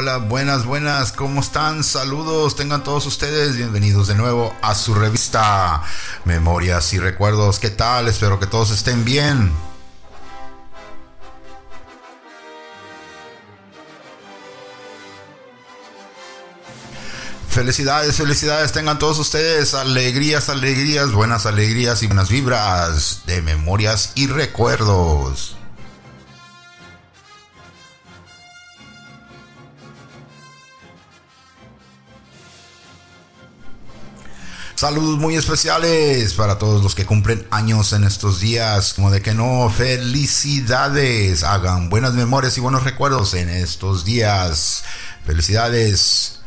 Hola, buenas, buenas, ¿cómo están? Saludos, tengan todos ustedes bienvenidos de nuevo a su revista Memorias y Recuerdos. ¿Qué tal? Espero que todos estén bien. Felicidades, felicidades, tengan todos ustedes alegrías, alegrías, buenas alegrías y buenas vibras de memorias y recuerdos. Saludos muy especiales para todos los que cumplen años en estos días. Como de que no, felicidades. Hagan buenas memorias y buenos recuerdos en estos días. Felicidades.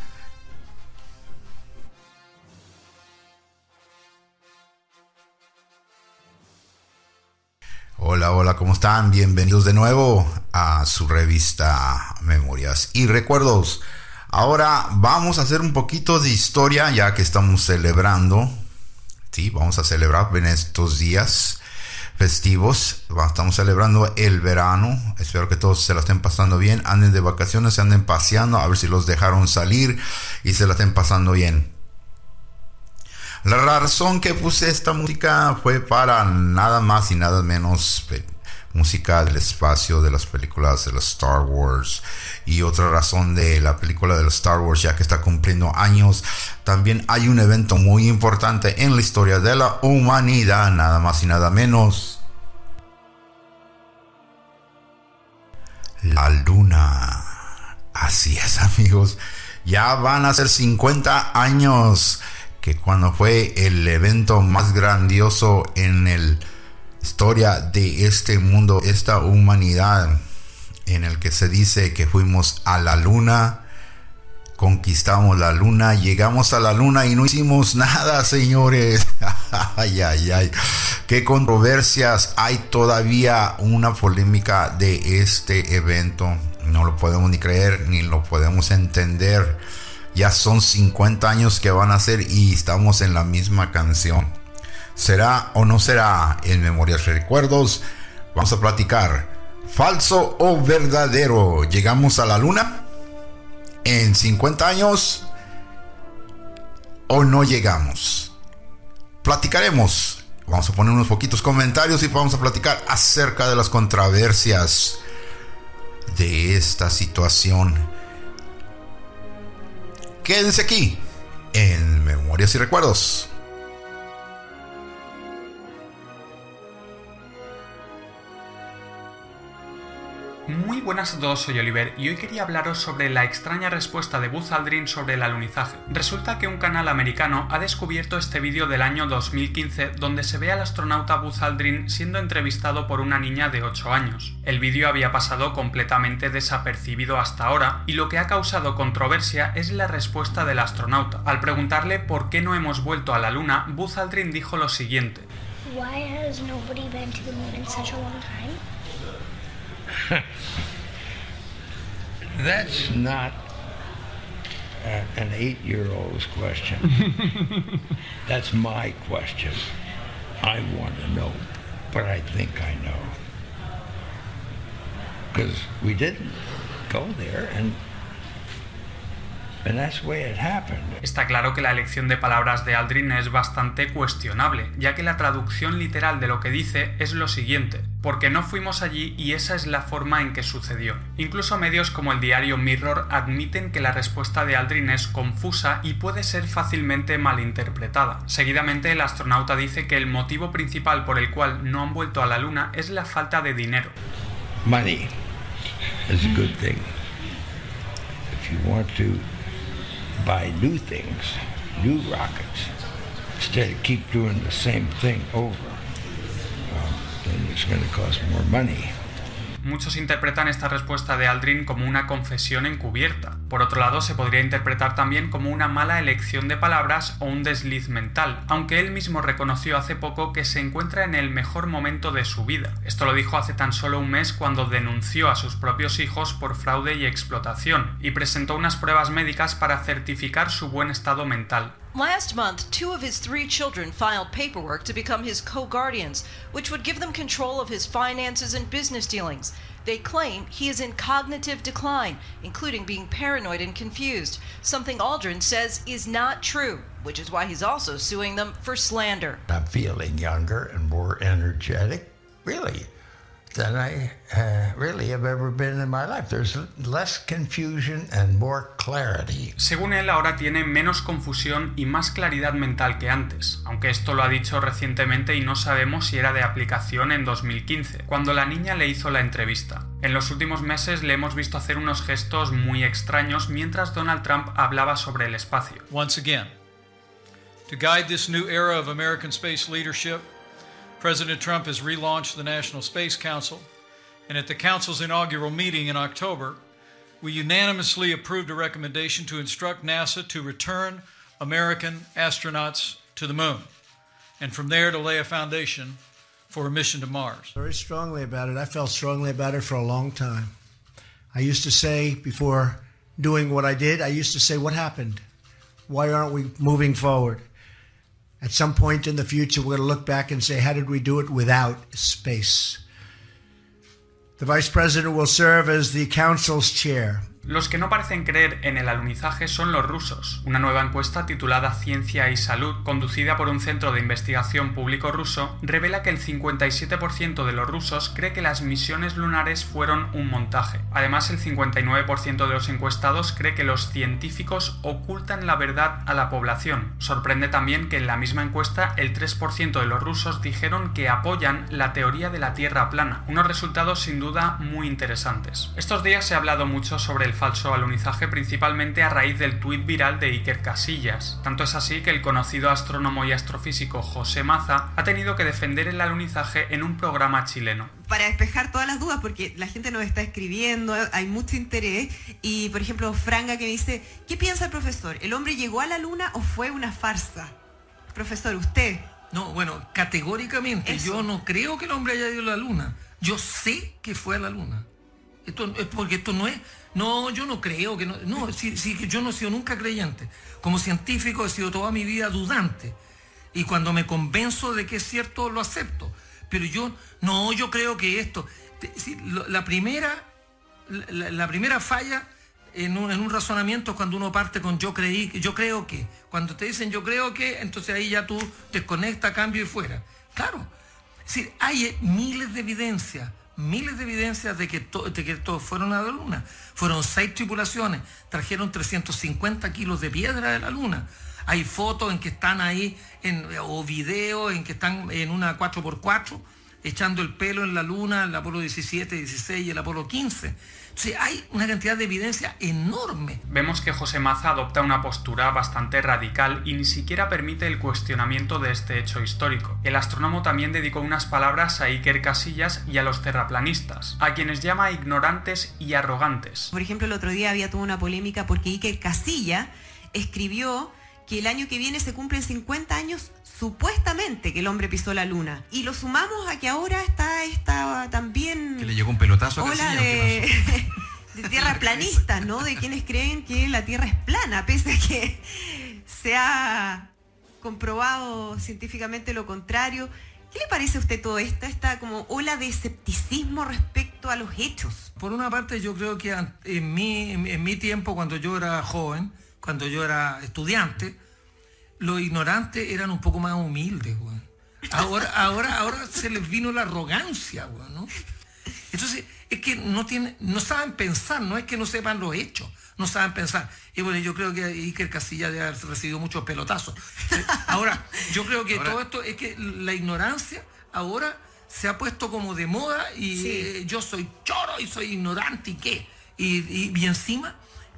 Hola, hola, ¿cómo están? Bienvenidos de nuevo a su revista Memorias y Recuerdos. Ahora vamos a hacer un poquito de historia ya que estamos celebrando. Sí, vamos a celebrar en estos días festivos. Estamos celebrando el verano. Espero que todos se la estén pasando bien. Anden de vacaciones, se anden paseando. A ver si los dejaron salir y se la estén pasando bien. La razón que puse esta música fue para nada más y nada menos música del espacio de las películas de los Star Wars. Y otra razón de la película de los Star Wars ya que está cumpliendo años también hay un evento muy importante en la historia de la humanidad nada más y nada menos. La luna. Así es amigos. Ya van a ser 50 años que cuando fue el evento más grandioso en el historia de este mundo, esta humanidad, en el que se dice que fuimos a la luna, conquistamos la luna, llegamos a la luna y no hicimos nada, señores. ay, ay, ay. Qué controversias hay todavía una polémica de este evento. No lo podemos ni creer ni lo podemos entender. Ya son 50 años que van a ser y estamos en la misma canción. ¿Será o no será en Memorias y Recuerdos? Vamos a platicar. ¿Falso o verdadero? ¿Llegamos a la luna? ¿En 50 años? ¿O no llegamos? Platicaremos. Vamos a poner unos poquitos comentarios y vamos a platicar acerca de las controversias de esta situación. Quédense aquí en Memorias y Recuerdos. Muy buenas a todos, soy Oliver y hoy quería hablaros sobre la extraña respuesta de Buzz Aldrin sobre el alunizaje. Resulta que un canal americano ha descubierto este vídeo del año 2015 donde se ve al astronauta Buzz Aldrin siendo entrevistado por una niña de 8 años. El vídeo había pasado completamente desapercibido hasta ahora y lo que ha causado controversia es la respuesta del astronauta. Al preguntarle por qué no hemos vuelto a la Luna, Buzz Aldrin dijo lo siguiente. That's not a, an eight year old's question. That's my question. I want to know, but I think I know. Because we didn't go there, and Está claro que la elección de palabras de Aldrin es bastante cuestionable, ya que la traducción literal de lo que dice es lo siguiente, porque no fuimos allí y esa es la forma en que sucedió. Incluso medios como el diario Mirror admiten que la respuesta de Aldrin es confusa y puede ser fácilmente malinterpretada. Seguidamente el astronauta dice que el motivo principal por el cual no han vuelto a la Luna es la falta de dinero. Money is a good thing. If you want to buy new things, new rockets, instead of keep doing the same thing over. Well, then it's going to cost more money. Muchos interpretan esta respuesta de Aldrin como una confesión encubierta. Por otro lado, se podría interpretar también como una mala elección de palabras o un desliz mental, aunque él mismo reconoció hace poco que se encuentra en el mejor momento de su vida. Esto lo dijo hace tan solo un mes cuando denunció a sus propios hijos por fraude y explotación, y presentó unas pruebas médicas para certificar su buen estado mental. Last month, two of his three children filed paperwork to become his co guardians, which would give them control of his finances and business dealings. They claim he is in cognitive decline, including being paranoid and confused, something Aldrin says is not true, which is why he's also suing them for slander. I'm feeling younger and more energetic, really, than I uh, really have ever been in my life. There's less confusion and more clarity. Según él, ahora tiene menos confusión y más claridad mental que antes, aunque esto lo ha dicho recientemente y no sabemos si era de aplicación en 2015, cuando la niña le hizo la entrevista. En los últimos meses le hemos visto hacer unos gestos muy extraños mientras Donald Trump hablaba sobre el espacio. Once again, to guide this new era of American space leadership, President Trump has relaunched the National Space Council, and at the Council's inaugural meeting in October, we unanimously approved a recommendation to instruct NASA to return American astronauts to the moon, and from there to lay a foundation for a mission to Mars. Very strongly about it. I felt strongly about it for a long time. I used to say before doing what I did, I used to say, What happened? Why aren't we moving forward? At some point in the future, we're going to look back and say, How did we do it without space? The Vice President will serve as the Council's chair. Los que no parecen creer en el alunizaje son los rusos. Una nueva encuesta titulada Ciencia y Salud, conducida por un centro de investigación público ruso, revela que el 57% de los rusos cree que las misiones lunares fueron un montaje. Además, el 59% de los encuestados cree que los científicos ocultan la verdad a la población. Sorprende también que en la misma encuesta el 3% de los rusos dijeron que apoyan la teoría de la Tierra plana. Unos resultados sin duda muy interesantes. Estos días se ha hablado mucho sobre el falso alunizaje principalmente a raíz del tuit viral de Iker Casillas. Tanto es así que el conocido astrónomo y astrofísico José Maza ha tenido que defender el alunizaje en un programa chileno. Para despejar todas las dudas, porque la gente nos está escribiendo, hay mucho interés, y por ejemplo Franga que dice, ¿qué piensa el profesor? ¿El hombre llegó a la luna o fue una farsa? Profesor, usted. No, bueno, categóricamente Eso. yo no creo que el hombre haya ido a la luna. Yo sé que fue a la luna. Esto es porque esto no es. No, yo no creo que no. No, sí, sí, yo no he sido nunca creyente. Como científico he sido toda mi vida dudante. Y cuando me convenzo de que es cierto, lo acepto. Pero yo, no, yo creo que esto. sí, la primera, la, primera falla en un, en un razonamiento es cuando uno parte con yo creí, yo creo que. Cuando te dicen yo creo que, entonces ahí ya tú desconectas, cambio y fuera. Claro. Hay miles de evidencias, miles de evidencias de que, de que todos fueron a la luna. Fueron seis tripulaciones, trajeron 350 kilos de piedra de la luna. Hay fotos en que están ahí, en, o videos en que están en una 4x4, echando el pelo en la luna, el Apolo 17, 16 y el Apolo 15. Entonces hay una cantidad de evidencia enorme. Vemos que José Maza adopta una postura bastante radical y ni siquiera permite el cuestionamiento de este hecho histórico. El astrónomo también dedicó unas palabras a Iker Casillas y a los terraplanistas, a quienes llama ignorantes y arrogantes. Por ejemplo, el otro día había toda una polémica porque Iker Casilla escribió que el año que viene se cumplen 50 años supuestamente que el hombre pisó la luna. Y lo sumamos a que ahora está esta también... Que le llegó un pelotazo a Ola Casillas, ¿o qué de, de tierraplanistas, ¿no? De quienes creen que la Tierra es plana, pese a que se ha comprobado científicamente lo contrario. ¿Qué le parece a usted todo esto? Esta como ola de escepticismo respecto a los hechos. Por una parte, yo creo que en mi, en mi tiempo, cuando yo era joven, cuando yo era estudiante, los ignorantes eran un poco más humildes. Ahora, ahora, ahora se les vino la arrogancia, weón, ¿no? Entonces, es que no tienen, no saben pensar, no es que no sepan los hechos, no saben pensar. Y bueno, yo creo que Iker Casilla debe haber recibido muchos pelotazos. Ahora, yo creo que Ahora- todo esto es que la ignorancia ahora se ha puesto como de moda y Sí. eh, yo soy choro y soy ignorante y qué. Y, y- y encima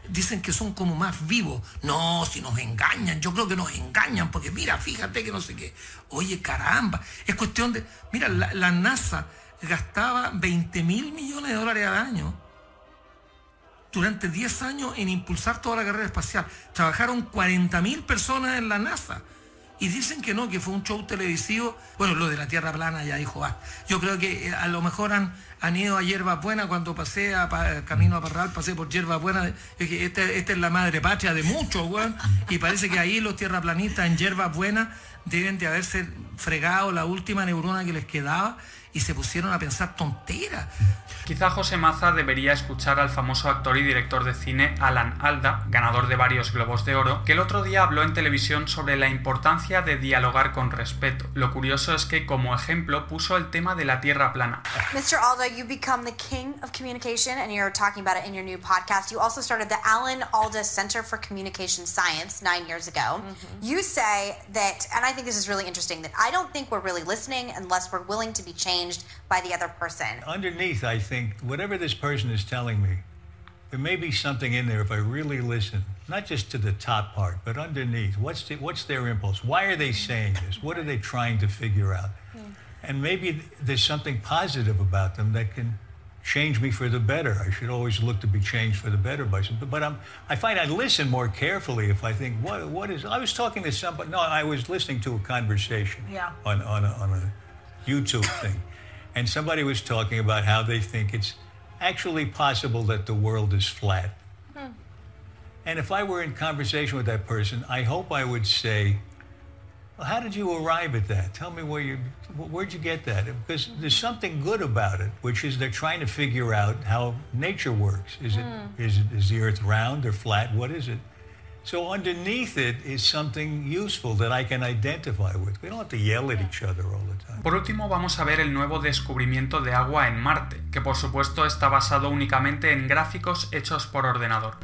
dicen que son como más vivos. No, si nos engañan, yo creo que nos engañan, porque mira, fíjate que no sé qué. Oye, caramba, es cuestión de... Mira, la, la NASA gastaba 20 mil millones de dólares al año durante 10 años en impulsar toda la carrera espacial. Trabajaron 40 mil personas en la NASA. Y dicen que no, que fue un show televisivo. Bueno, lo de la Tierra plana ya dijo, ah, yo creo que eh, a lo mejor han, ido a Hierba Buena cuando pasé a pa- camino a Parral, pasé por Hierba Buena. Esta, esta es la madre patria de muchos, weón. Y parece que ahí los tierraplanistas en Hierba Buena deben de haberse fregado la última neurona que les quedaba y se pusieron a pensar tonteras. Quizá José Maza debería escuchar al famoso actor y director de cine Alan Alda, ganador de varios Globos de Oro, que el otro día habló en televisión sobre la importancia de dialogar con respeto. Lo curioso es que como ejemplo puso el tema de la Tierra plana. Mr. Alda, you become the king of communication, and you're talking about it in your new podcast. You also started the Alan Alda Center for Communication Science nine years ago. You say that, and I think this is really interesting, that I don't think we're really listening unless we're willing to be changed by the other person. Underneath, I think, whatever this person is telling me, there may be something in there if I really listen, not just to the top part, but underneath. What's, the, what's their impulse? Why are they saying this? What are they trying to figure out? Hmm. And maybe there's something positive about them that can change me for the better. I should always look to be changed for the better by some, but I'm, I find I listen more carefully if I think, what, what is, I was talking to somebody, no, I was listening to a conversation Yeah. on, on, a, on a YouTube thing. And somebody was talking about how they think it's actually possible that the world is flat. Hmm. And if I were in conversation with that person, I hope I would say, well, how did you arrive at that? Tell me where you, where'd you get that? Because there's something good about it, which is they're trying to figure out how nature works. Is it, hmm. is it, is the earth round or flat? What is it? So underneath it is something useful that I can identify with. We don't have to yell at each other all the time. Por último vamos a ver el nuevo descubrimiento de agua en Marte, que por supuesto está basado únicamente en gráficos hechos por ordenador.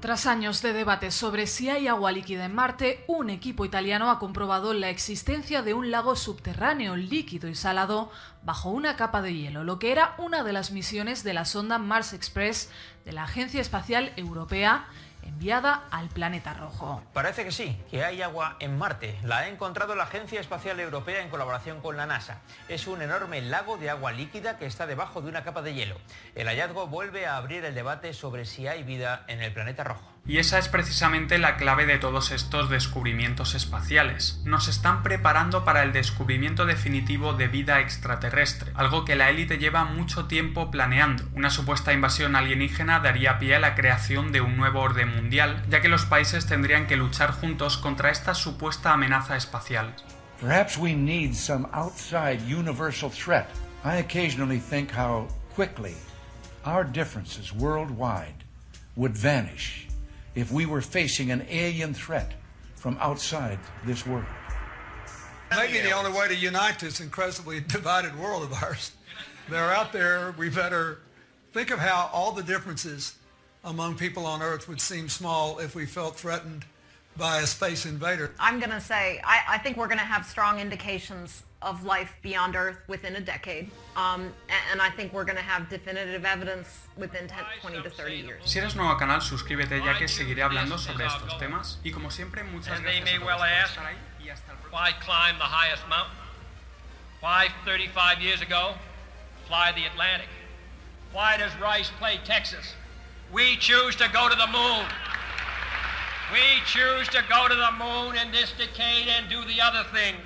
Tras años de debate sobre si hay agua líquida en Marte, un equipo italiano ha comprobado la existencia de un lago subterráneo líquido y salado bajo una capa de hielo, lo que era una de las misiones de la sonda Mars Express de la Agencia Espacial Europea enviada al planeta rojo. Parece que sí, que hay agua en Marte. La ha encontrado la Agencia Espacial Europea en colaboración con la NASA. Es un enorme lago de agua líquida que está debajo de una capa de hielo. El hallazgo vuelve a abrir el debate sobre si hay vida en el planeta rojo. Y esa es precisamente la clave de todos estos descubrimientos espaciales. Nos están preparando para el descubrimiento definitivo de vida extraterrestre, algo que la élite lleva mucho tiempo planeando. Una supuesta invasión alienígena daría pie a la creación de un nuevo orden mundial, ya que los países tendrían que luchar juntos contra esta supuesta amenaza espacial. Perhaps we need some outside universal threat. I occasionally think how quickly our differences worldwide would vanish if we were facing an alien threat from outside this world. Maybe the only way to unite this incredibly divided world of ours. They're out there. We better think of how all the differences among people on Earth would seem small if we felt threatened by a space invader. I'm going to say, I, I think we're going to have strong indications of life beyond Earth within a decade. Um, and I think we're going to have definitive evidence within 10, 20 to 30 years. Si eres nuevo al canal, suscríbete ya que seguiré hablando sobre estos temas. Y como siempre, muchas And they gracias may a well por ask, estar ahí y hasta el próximo. why climb the highest mountain? Why 35 years ago fly the Atlantic? Why does Rice play Texas? We choose to go to the moon. We choose to go to the moon in this decade and do the other things.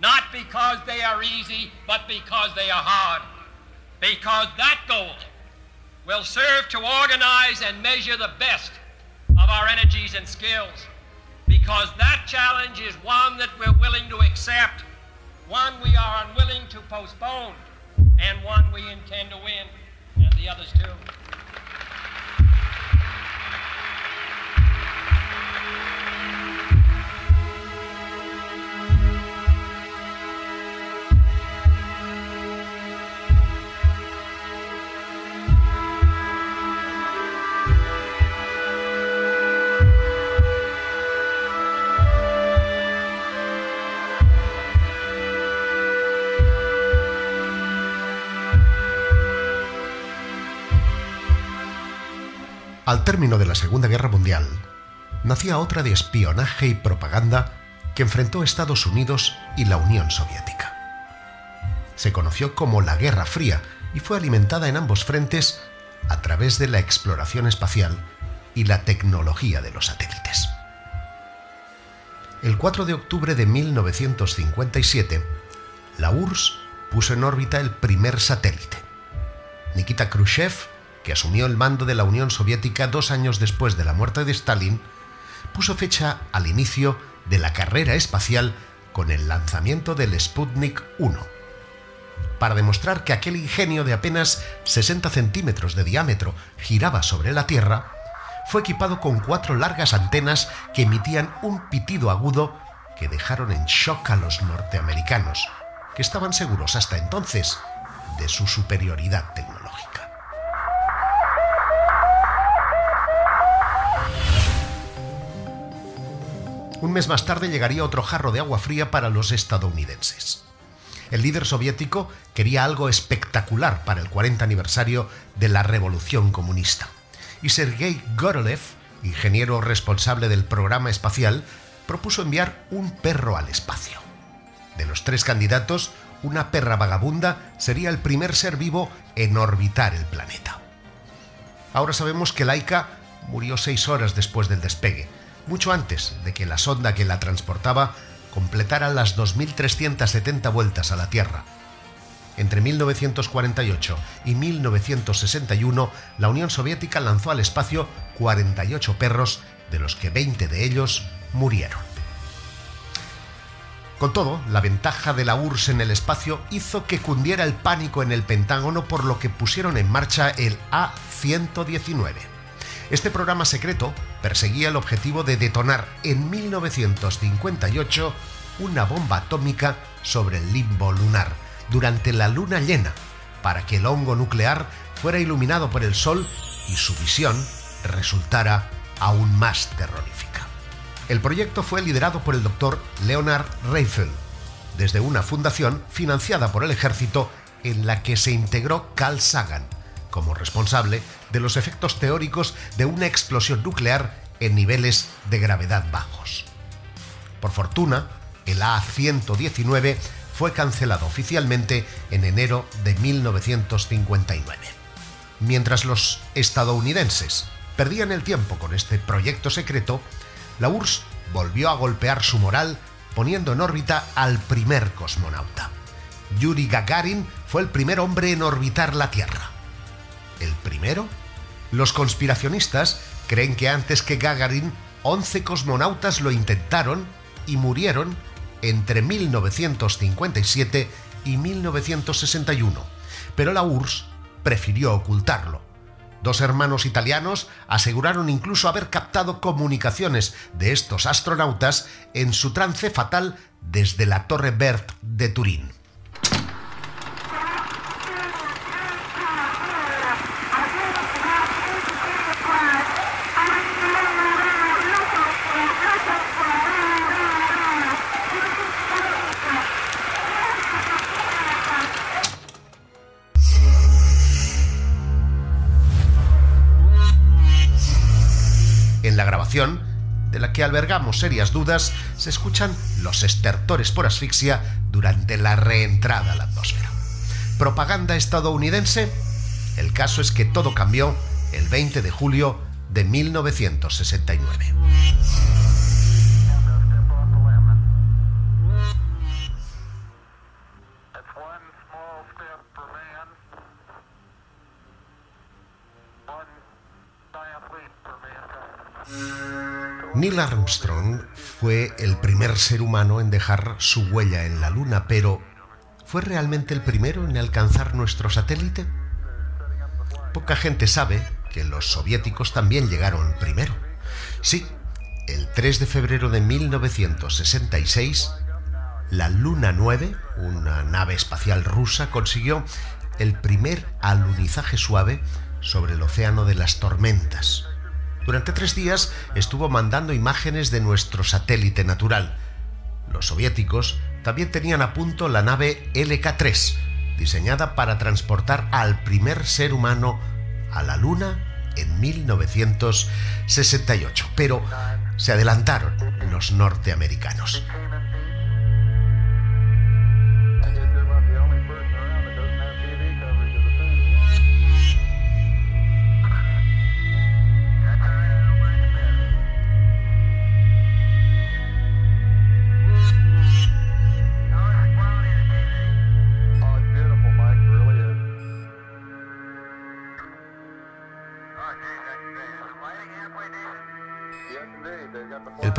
Not because they are easy, but because they are hard. Because that goal will serve to organize and measure the best of our energies and skills. Because that challenge is one that we're willing to accept, one we are unwilling to postpone, and one we intend to win, and the others too. Al término de la Segunda Guerra Mundial, nacía otra de espionaje y propaganda que enfrentó Estados Unidos y la Unión Soviética. Se conoció como la Guerra Fría y fue alimentada en ambos frentes a través de la exploración espacial y la tecnología de los satélites. El 4 de octubre de 1957, la URSS puso en órbita el primer satélite. Nikita Khrushchev, que asumió el mando de la Unión Soviética dos años después de la muerte de Stalin, puso fecha al inicio de la carrera espacial con el lanzamiento del Sputnik 1. Para demostrar que aquel ingenio de apenas 60 centímetros de diámetro giraba sobre la Tierra, fue equipado con cuatro largas antenas que emitían un pitido agudo que dejaron en shock a los norteamericanos, que estaban seguros hasta entonces de su superioridad tecnológica. Un mes más tarde llegaría otro jarro de agua fría para los estadounidenses. El líder soviético quería algo espectacular para el 40 aniversario de la Revolución Comunista. Y Sergei Gorolev, ingeniero responsable del programa espacial, propuso enviar un perro al espacio. De los tres candidatos, una perra vagabunda sería el primer ser vivo en orbitar el planeta. Ahora sabemos que Laika murió seis horas después del despegue, mucho antes de que la sonda que la transportaba completara las 2.370 vueltas a la Tierra. Entre 1948 y 1961, la Unión Soviética lanzó al espacio 48 perros, de los que 20 de ellos murieron. Con todo, la ventaja de la URSS en el espacio hizo que cundiera el pánico en el Pentágono por lo que pusieron en marcha el A-119. Este programa secreto perseguía el objetivo de detonar en 1958 una bomba atómica sobre el limbo lunar durante la luna llena para que el hongo nuclear fuera iluminado por el sol y su visión resultara aún más terrorífica. El proyecto fue liderado por el doctor Leonard Reifel, desde una fundación financiada por el ejército en la que se integró Carl Sagan como responsable de los efectos teóricos de una explosión nuclear en niveles de gravedad bajos. Por fortuna, el A-119 fue cancelado oficialmente en enero de 1959. Mientras los estadounidenses perdían el tiempo con este proyecto secreto, la URSS volvió a golpear su moral poniendo en órbita al primer cosmonauta. Yuri Gagarin fue el primer hombre en orbitar la Tierra. ¿El primero? Los conspiracionistas creen que antes que Gagarin, 11 cosmonautas lo intentaron y murieron entre 1957 y 1961, pero la URSS prefirió ocultarlo. Dos hermanos italianos aseguraron incluso haber captado comunicaciones de estos astronautas en su trance fatal desde la Torre Bert de Turín. Albergamos serias dudas, se escuchan los estertores por asfixia durante la reentrada a la atmósfera. ¿Propaganda estadounidense? El caso es que todo cambió el 20 de julio de 1969. Neil Armstrong fue el primer ser humano en dejar su huella en la Luna, pero ¿fue realmente el primero en alcanzar nuestro satélite? Poca gente sabe que los soviéticos también llegaron primero. Sí, el 3 de febrero de 1966, la Luna 9, una nave espacial rusa, consiguió el primer alunizaje suave sobre el océano de las tormentas. Durante tres días estuvo mandando imágenes de nuestro satélite natural. Los soviéticos también tenían a punto la nave LK-3, diseñada para transportar al primer ser humano a la Luna en 1968. Pero se adelantaron los norteamericanos.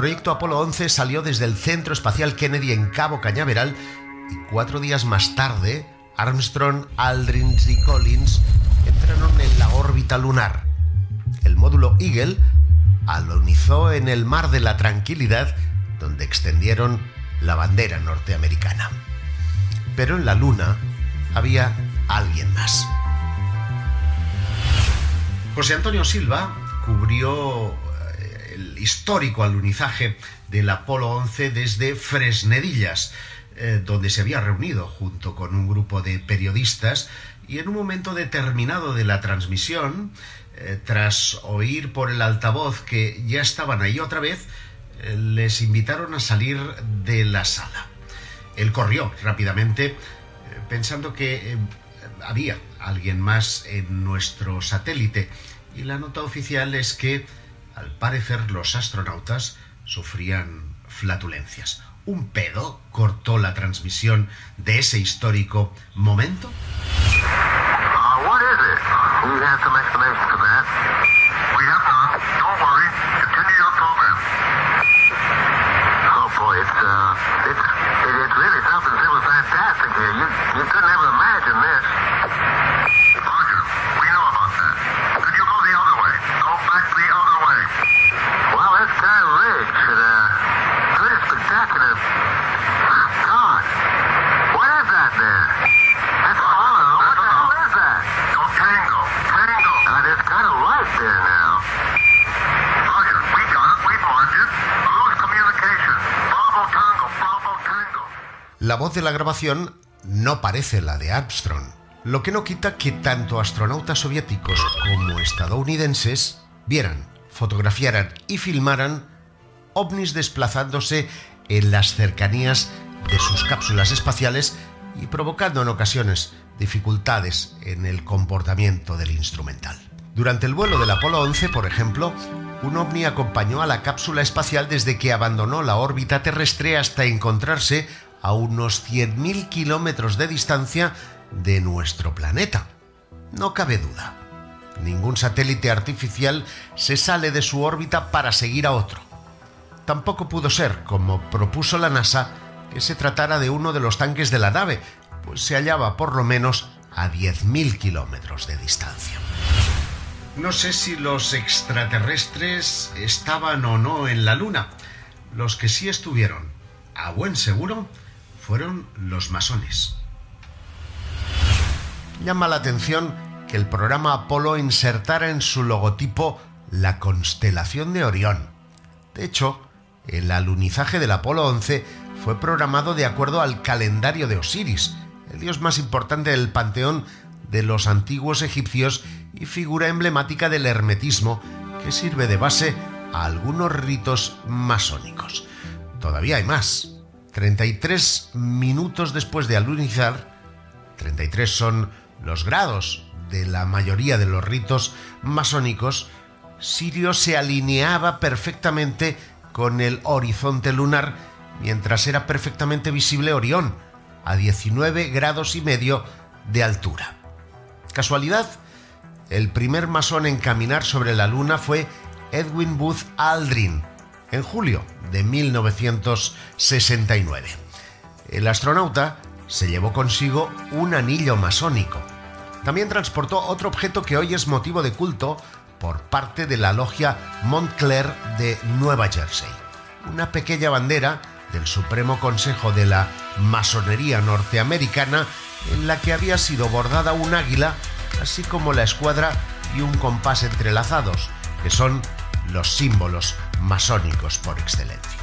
Proyecto Apolo 11 salió desde el Centro Espacial Kennedy en Cabo Cañaveral y cuatro días más tarde Armstrong, Aldrin y Collins entraron en la órbita lunar. El módulo Eagle alunizó en el Mar de la Tranquilidad, donde extendieron la bandera norteamericana. Pero en la Luna había alguien más. José Antonio Silva cubrió histórico alunizaje del Apolo 11 desde Fresnedillas, eh, donde se había reunido junto con un grupo de periodistas y en un momento determinado de la transmisión, eh, tras oír por el altavoz que ya estaban ahí otra vez, les invitaron a salir de la sala. Él corrió rápidamente pensando que había alguien más en nuestro satélite y la nota oficial es que, al parecer, los astronautas sufrían flatulencias. ¿Un pedo cortó la transmisión de ese histórico momento? La voz de la grabación no parece la de Armstrong, lo que no quita que tanto astronautas soviéticos como estadounidenses vieran, fotografiaran y filmaran ovnis desplazándose en las cercanías de sus cápsulas espaciales y provocando en ocasiones dificultades en el comportamiento del instrumental. Durante el vuelo del Apolo 11, por ejemplo, un ovni acompañó a la cápsula espacial desde que abandonó la órbita terrestre hasta encontrarse a unos 100.000 kilómetros de distancia de nuestro planeta. No cabe duda. Ningún satélite artificial se sale de su órbita para seguir a otro. Tampoco pudo ser, como propuso la NASA, que se tratara de uno de los tanques de la nave, pues se hallaba por lo menos a 10.000 kilómetros de distancia. No sé si los extraterrestres estaban o no en la Luna. Los que sí estuvieron, a buen seguro, fueron los masones. Llama la atención que el programa Apolo insertara en su logotipo la constelación de Orión. De hecho, el alunizaje del Apolo 11 fue programado de acuerdo al calendario de Osiris, el dios más importante del panteón de los antiguos egipcios y figura emblemática del hermetismo que sirve de base a algunos ritos masónicos. Todavía hay más. 33 minutos después de alunizar, 33 son los grados de la mayoría de los ritos masónicos, Sirio se alineaba perfectamente con el horizonte lunar mientras era perfectamente visible Orión, a 19 grados y medio de altura. ¿Casualidad? El primer masón en caminar sobre la luna fue Edwin Booth Aldrin, en julio de 1969. El astronauta se llevó consigo un anillo masónico. También transportó otro objeto que hoy es motivo de culto por parte de la logia Montclair de Nueva Jersey. Una pequeña bandera del Supremo Consejo de la Masonería Norteamericana en la que había sido bordada un águila, así como la escuadra y un compás entrelazados, que son los símbolos masónicos por excelencia.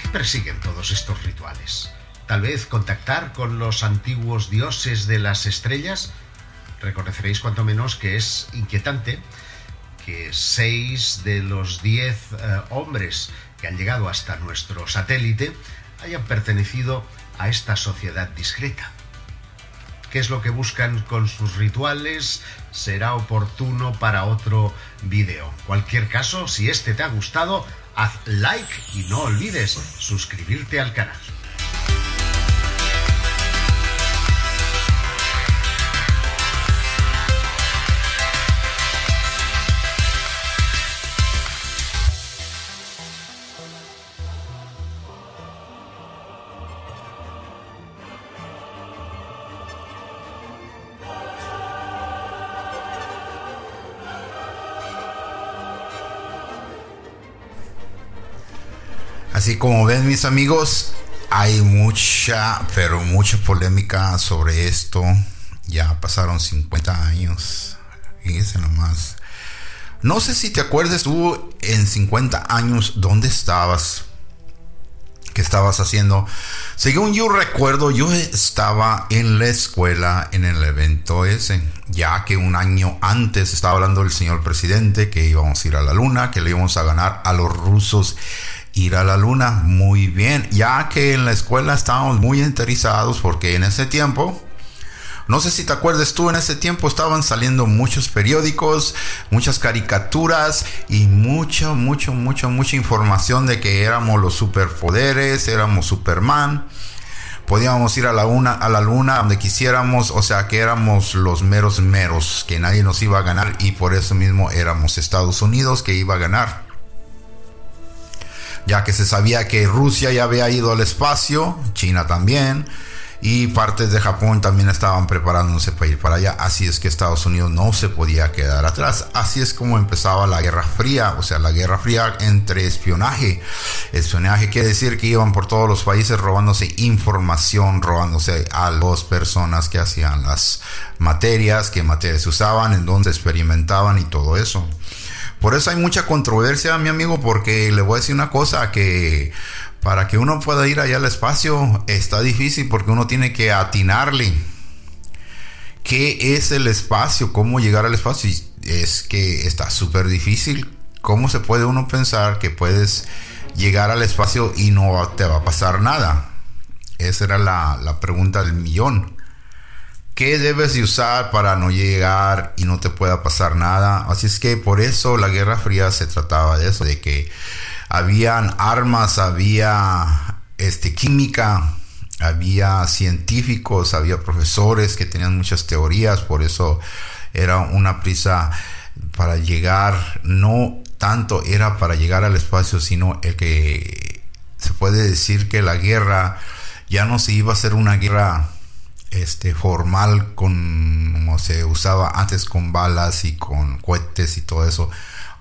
¿Qué persiguen todos estos rituales? Tal vez contactar con los antiguos dioses de las estrellas. Reconoceréis cuanto menos que es inquietante que seis de los diez eh, hombres que han llegado hasta nuestro satélite hayan pertenecido a esta sociedad discreta. ¿Qué es lo que buscan con sus rituales? Será oportuno para otro vídeo. Cualquier caso, si este te ha gustado, haz like y no olvides suscribirte al canal. Así como ven mis amigos, hay mucha, pero mucha polémica sobre esto. Ya pasaron 50 años. Fíjense nomás. No sé si te acuerdas tú en 50 años dónde estabas. ¿Qué estabas haciendo? Según yo recuerdo, yo estaba en la escuela en el evento ese, ya que un año antes estaba hablando el señor presidente que íbamos a ir a la luna, que le íbamos a ganar a los rusos ir a la luna. Muy bien, ya que en la escuela estábamos muy interesados porque en ese tiempo no sé si te acuerdas tú, en ese tiempo estaban saliendo muchos periódicos, muchas caricaturas y mucha, mucho, mucho, mucha información de que éramos los superpoderes, éramos Superman. Podíamos ir a la, a la luna donde quisiéramos, o sea que éramos los meros meros, que nadie nos iba a ganar y por eso mismo éramos Estados Unidos que iba a ganar ya que se sabía que Rusia ya había ido al espacio, China también, y partes de Japón también estaban preparándose para ir para allá. Así es que Estados Unidos no se podía quedar atrás. Así es como empezaba la Guerra Fría, o sea, la Guerra Fría entre espionaje. Espionaje quiere decir que iban por todos los países robándose información, robándose a las personas que hacían las materias, qué materias usaban, en dónde experimentaban y todo eso. Por eso hay mucha controversia, mi amigo, porque le voy a decir una cosa que para que uno pueda ir allá al espacio está difícil porque uno tiene que atinarle. ¿Qué es el espacio? ¿Cómo llegar al espacio? Es que está súper difícil. ¿Cómo se puede uno pensar que puedes llegar al espacio y no te va a pasar nada? Esa era la, la pregunta del millón. ¿Qué debes de usar para no llegar y no te pueda pasar nada? Así es que por eso la Guerra Fría se trataba de eso, de que habían armas, había este, química, había científicos, había profesores que tenían muchas teorías, por eso era una prisa para llegar, no tanto era para llegar al espacio, sino el que se puede decir que la guerra ya no se iba a ser una guerra este formal con como se usaba antes con balas y con cohetes y todo eso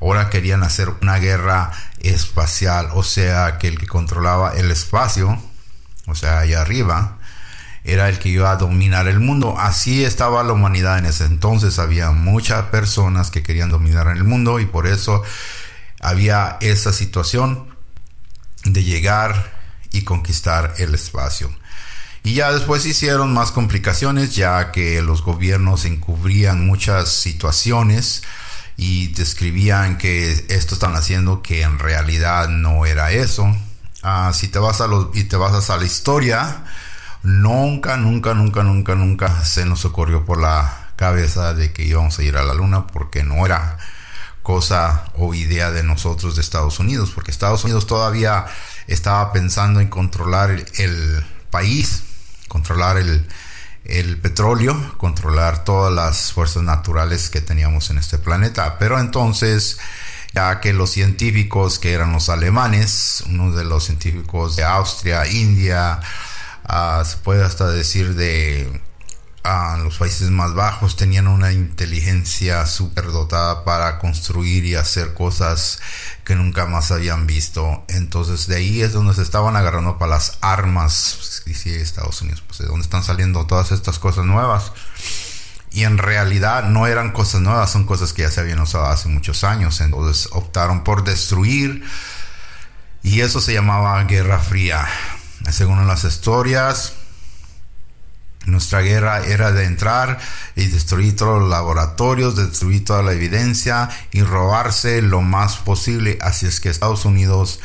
ahora querían hacer una guerra espacial, o sea, que el que controlaba el espacio, o sea, allá arriba, era el que iba a dominar el mundo. Así estaba la humanidad en ese entonces. Había muchas personas que querían dominar el mundo y por eso había esa situación de llegar y conquistar el espacio. Y ya después hicieron más complicaciones ya que los gobiernos encubrían muchas situaciones y describían que esto están haciendo que en realidad no era eso. Ah, si te vas a los y te vas a la historia, nunca, nunca, nunca, nunca, nunca se nos ocurrió por la cabeza de que íbamos a ir a la luna porque no era cosa o idea de nosotros de Estados Unidos, porque Estados Unidos todavía estaba pensando en controlar el país, controlar el, el petróleo, controlar todas las fuerzas naturales que teníamos en este planeta. Pero entonces, ya que los científicos que eran los alemanes, uno de los científicos de Austria, India, ah, se puede hasta decir de los países más bajos tenían una inteligencia súper dotada para construir y hacer cosas que nunca más habían visto. Entonces de ahí es donde se estaban agarrando para las armas, dice Estados Unidos, pues de donde están saliendo todas estas cosas nuevas. Y en realidad no eran cosas nuevas, son cosas que ya se habían usado hace muchos años. Entonces optaron por destruir y eso se llamaba Guerra Fría. Según las historias, nuestra guerra era de entrar y destruir todos los laboratorios, destruir toda la evidencia y robarse lo más posible. Así es que Estados Unidos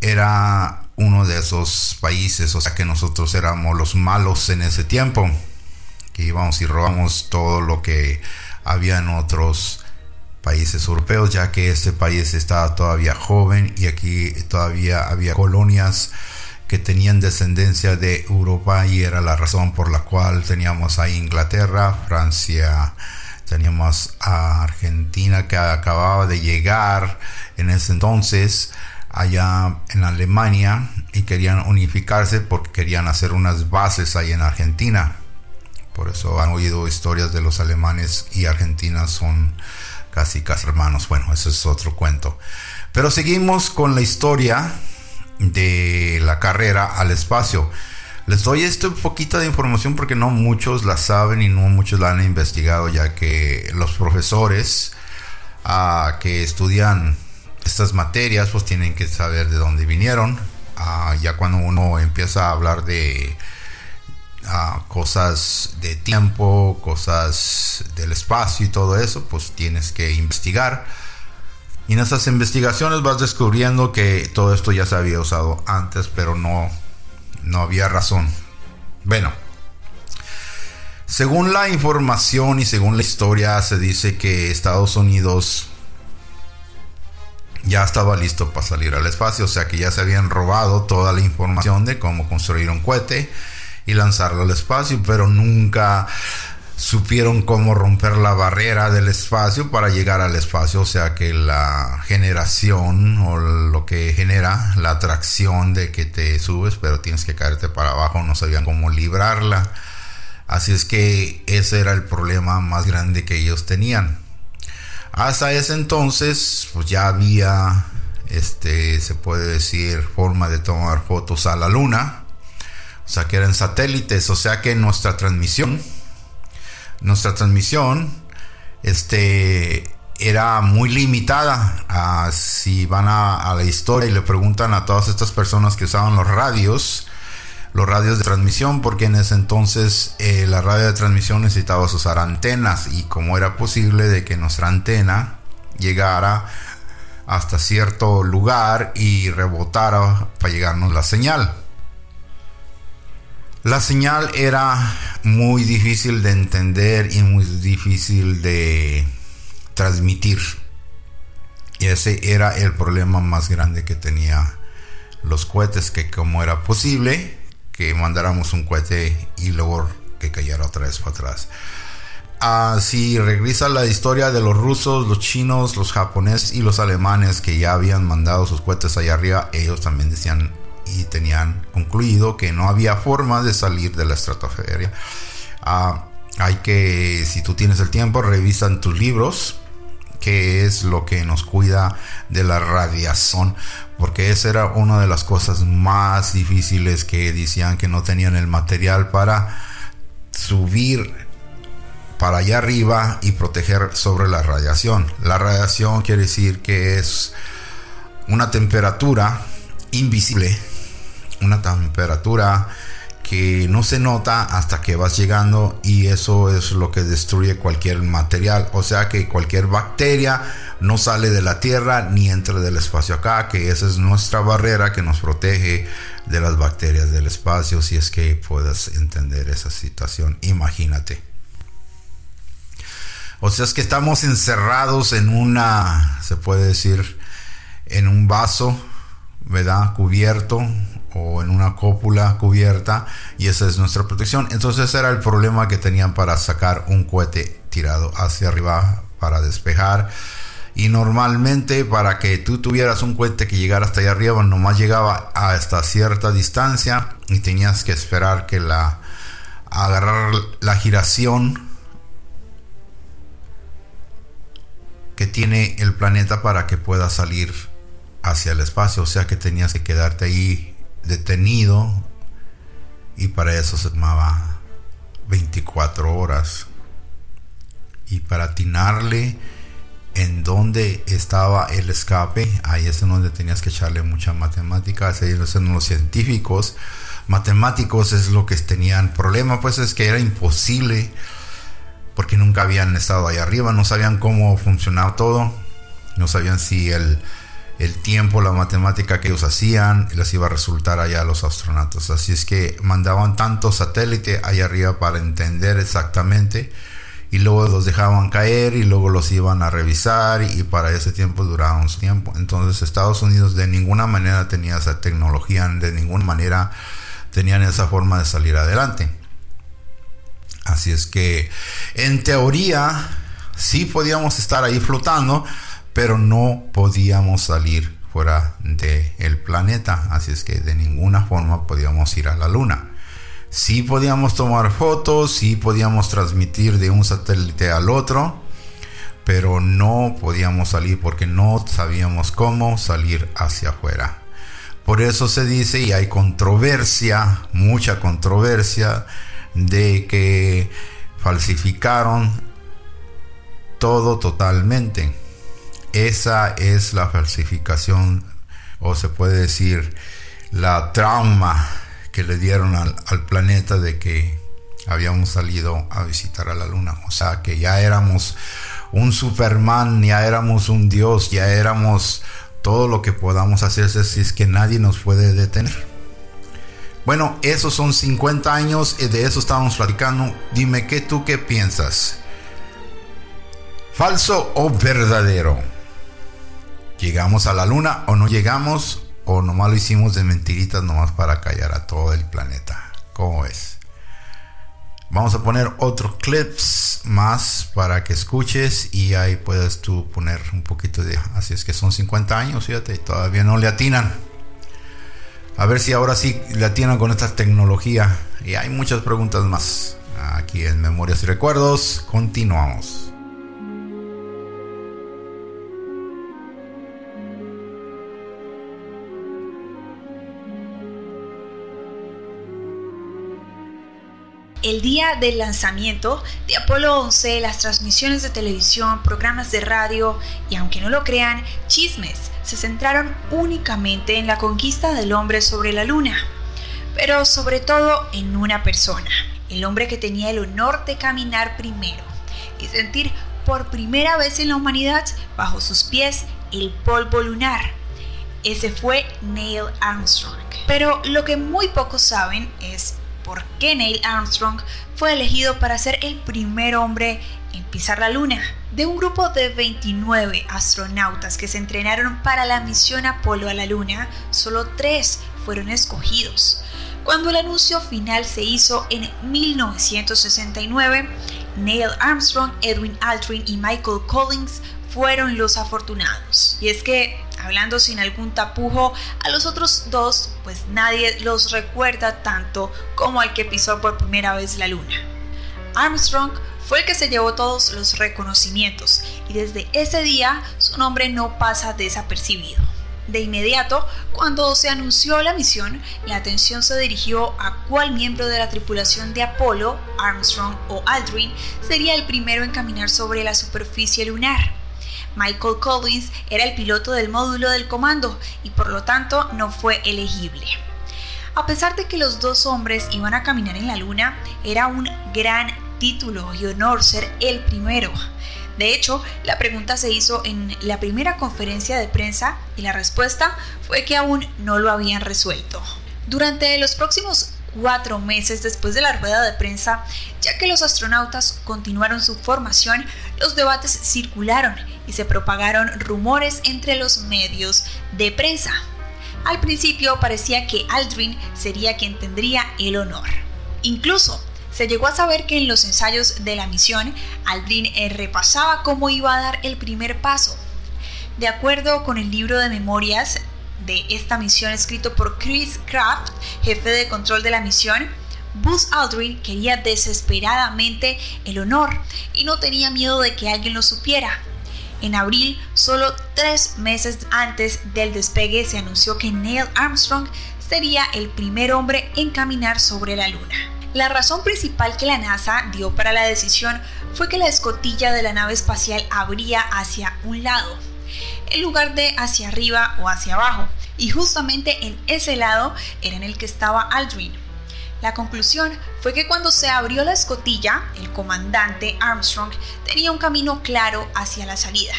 era uno de esos países, o sea que nosotros éramos los malos en ese tiempo, que íbamos y robamos todo lo que había en otros países europeos, ya que este país estaba todavía joven y aquí todavía había colonias que tenían descendencia de Europa y era la razón por la cual teníamos a Inglaterra, Francia, teníamos a Argentina que acababa de llegar en ese entonces allá en Alemania y querían unificarse porque querían hacer unas bases ahí en Argentina. Por eso han oído historias de los alemanes y Argentina son casi casi hermanos. Bueno, eso es otro cuento. Pero seguimos con la historia de la carrera al espacio. Les doy esto un poquito de información porque no muchos la saben y no muchos la han investigado, ya que los profesores ah, que estudian estas materias pues tienen que saber de dónde vinieron. Ah, ya cuando uno empieza a hablar de ah, cosas de tiempo, cosas del espacio y todo eso, pues tienes que investigar. Y en esas investigaciones vas descubriendo que todo esto ya se había usado antes, pero no no había razón. Bueno, según la información y según la historia, se dice que Estados Unidos ya estaba listo para salir al espacio, o sea que ya se habían robado toda la información de cómo construir un cohete y lanzarlo al espacio, pero nunca supieron cómo romper la barrera del espacio para llegar al espacio, o sea que la generación o lo que genera la atracción de que te subes pero tienes que caerte para abajo, no sabían cómo librarla. Así es que ese era el problema más grande que ellos tenían. Hasta ese entonces, pues ya había, este, se puede decir, forma de tomar fotos a la luna. O sea que eran satélites, o sea que nuestra transmisión nuestra transmisión este, era muy limitada. Si van a, la historia y le preguntan a todas estas personas que usaban los radios, los radios de transmisión, porque en ese entonces eh, la radio de transmisión necesitaba usar antenas y como era posible de que nuestra antena llegara hasta cierto lugar y rebotara para llegarnos la señal. La señal era muy difícil de entender y muy difícil de transmitir. Y ese era el problema más grande que tenía los cohetes, que como era posible que mandáramos un cohete y luego que cayera otra vez para atrás. Ah, si regresa la historia de los rusos, los chinos, los japoneses y los alemanes que ya habían mandado sus cohetes allá arriba, ellos también decían y tenían concluido que no había forma de salir de la estratosfera. Ah, hay que, si tú tienes el tiempo, revisan tus libros, que es lo que nos cuida de la radiación, porque esa era una de las cosas más difíciles que decían que no tenían el material para subir para allá arriba y proteger sobre la radiación. La radiación quiere decir que es una temperatura invisible una temperatura que no se nota hasta que vas llegando y eso es lo que destruye cualquier material. O sea que cualquier bacteria no sale de la tierra ni entra del espacio acá, que esa es nuestra barrera que nos protege de las bacterias del espacio. Si es que puedas entender esa situación, imagínate. O sea es que estamos encerrados en una, se puede decir, en un vaso, ¿verdad? Cubierto o en una cópula cubierta y esa es nuestra protección. Entonces era el problema que tenían para sacar un cohete tirado hacia arriba para despejar. Y normalmente para que tú tuvieras un cohete que llegara hasta allá arriba, nomás llegaba hasta cierta distancia y tenías que esperar que la agarrar la giración que tiene el planeta para que pueda salir hacia el espacio. O sea que tenías que quedarte ahí detenido y para eso se tomaba 24 horas. Y para atinarle en donde estaba el escape, ahí es donde tenías que echarle mucha matemática, ahí son los científicos. Matemáticos es lo que tenían problema, pues es que era imposible porque nunca habían estado ahí arriba, no sabían cómo funcionaba todo, no sabían si el el tiempo, la matemática que ellos hacían, les iba a resultar allá a los astronautas. Así es que mandaban tanto satélite allá arriba para entender exactamente y luego los dejaban caer y luego los iban a revisar y para ese tiempo duraba un tiempo. Entonces Estados Unidos de ninguna manera tenía esa tecnología, de ninguna manera tenían esa forma de salir adelante. Así es que en teoría sí podíamos estar ahí flotando, pero no podíamos salir fuera del planeta, así es que de ninguna forma podíamos ir a la luna. Sí podíamos tomar fotos, sí podíamos transmitir de un satélite al otro, pero no podíamos salir porque no sabíamos cómo salir hacia afuera. Por eso se dice y hay controversia, mucha controversia, de que falsificaron todo totalmente. Esa es la falsificación, o se puede decir, la trauma que le dieron al, al planeta de que habíamos salido a visitar a la luna. O sea, que ya éramos un Superman, ya éramos un Dios, ya éramos todo lo que podamos hacer si es que nadie nos puede detener. Bueno, esos son 50 años y de eso estábamos platicando. Dime qué tú qué piensas. ¿Falso o verdadero? ¿Llegamos a la luna o no llegamos? ¿O nomás lo hicimos de mentiritas nomás para callar a todo el planeta? ¿Cómo es? Vamos a poner otros clips más para que escuches y ahí puedes tú poner un poquito de... Así es que son 50 años, fíjate, todavía no le atinan. A ver si ahora sí le atinan con esta tecnología. Y hay muchas preguntas más. Aquí en Memorias y Recuerdos, continuamos. El día del lanzamiento de Apolo 11, las transmisiones de televisión, programas de radio y aunque no lo crean, chismes se centraron únicamente en la conquista del hombre sobre la luna, pero sobre todo en una persona, el hombre que tenía el honor de caminar primero y sentir por primera vez en la humanidad bajo sus pies el polvo lunar. Ese fue Neil Armstrong. Pero lo que muy pocos saben es por qué Neil Armstrong fue elegido para ser el primer hombre en pisar la Luna. De un grupo de 29 astronautas que se entrenaron para la misión Apolo a la Luna, solo tres fueron escogidos. Cuando el anuncio final se hizo en 1969, Neil Armstrong, Edwin Aldrin y Michael Collins fueron los afortunados. Y es que hablando sin algún tapujo, a los otros dos pues nadie los recuerda tanto como al que pisó por primera vez la luna. Armstrong fue el que se llevó todos los reconocimientos y desde ese día su nombre no pasa desapercibido. De inmediato, cuando se anunció la misión, la atención se dirigió a cuál miembro de la tripulación de Apolo, Armstrong o Aldrin, sería el primero en caminar sobre la superficie lunar. Michael Collins era el piloto del módulo del comando y por lo tanto no fue elegible. A pesar de que los dos hombres iban a caminar en la luna, era un gran título y honor ser el primero. De hecho, la pregunta se hizo en la primera conferencia de prensa y la respuesta fue que aún no lo habían resuelto. Durante los próximos cuatro meses después de la rueda de prensa, ya que los astronautas continuaron su formación, los debates circularon y se propagaron rumores entre los medios de prensa. Al principio parecía que Aldrin sería quien tendría el honor. Incluso se llegó a saber que en los ensayos de la misión, Aldrin eh, repasaba cómo iba a dar el primer paso. De acuerdo con el libro de memorias esta misión escrito por Chris Kraft, jefe de control de la misión, Buzz Aldrin quería desesperadamente el honor y no tenía miedo de que alguien lo supiera. En abril, solo tres meses antes del despegue, se anunció que Neil Armstrong sería el primer hombre en caminar sobre la Luna. La razón principal que la NASA dio para la decisión fue que la escotilla de la nave espacial abría hacia un lado, en lugar de hacia arriba o hacia abajo, y justamente en ese lado era en el que estaba Aldrin. La conclusión fue que cuando se abrió la escotilla, el comandante Armstrong tenía un camino claro hacia la salida,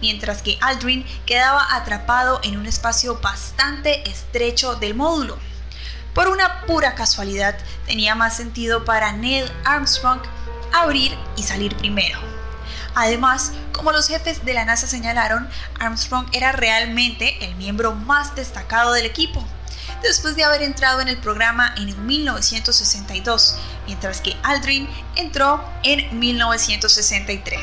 mientras que Aldrin quedaba atrapado en un espacio bastante estrecho del módulo. Por una pura casualidad, tenía más sentido para Neil Armstrong abrir y salir primero. Además, como los jefes de la NASA señalaron, Armstrong era realmente el miembro más destacado del equipo después de haber entrado en el programa en 1962, mientras que Aldrin entró en 1963.